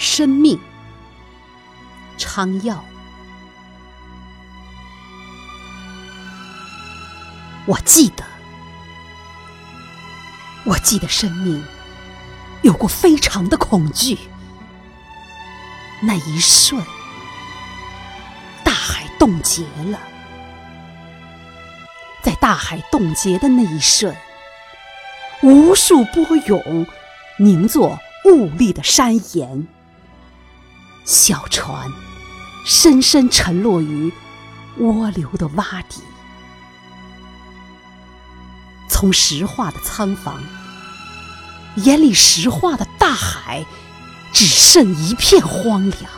生命。昌耀，我记得，我记得生命有过非常的恐惧。那一瞬，大海冻结了，在大海冻结的那一瞬，无数波涌凝作兀立的山岩，小船深深沉落于涡流的洼底，从石化的仓房，眼里石化的大海。只剩一片荒凉。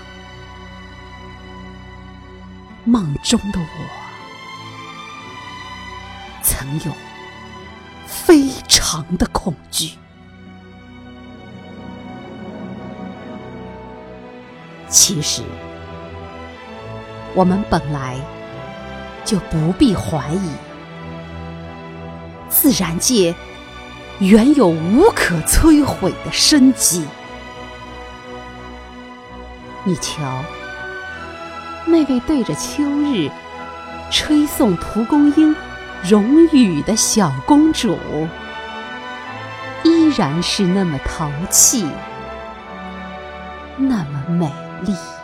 梦中的我，曾有非常的恐惧。其实，我们本来就不必怀疑，自然界原有无可摧毁的生机。你瞧，那位对着秋日吹送蒲公英荣誉的小公主，依然是那么淘气，那么美力。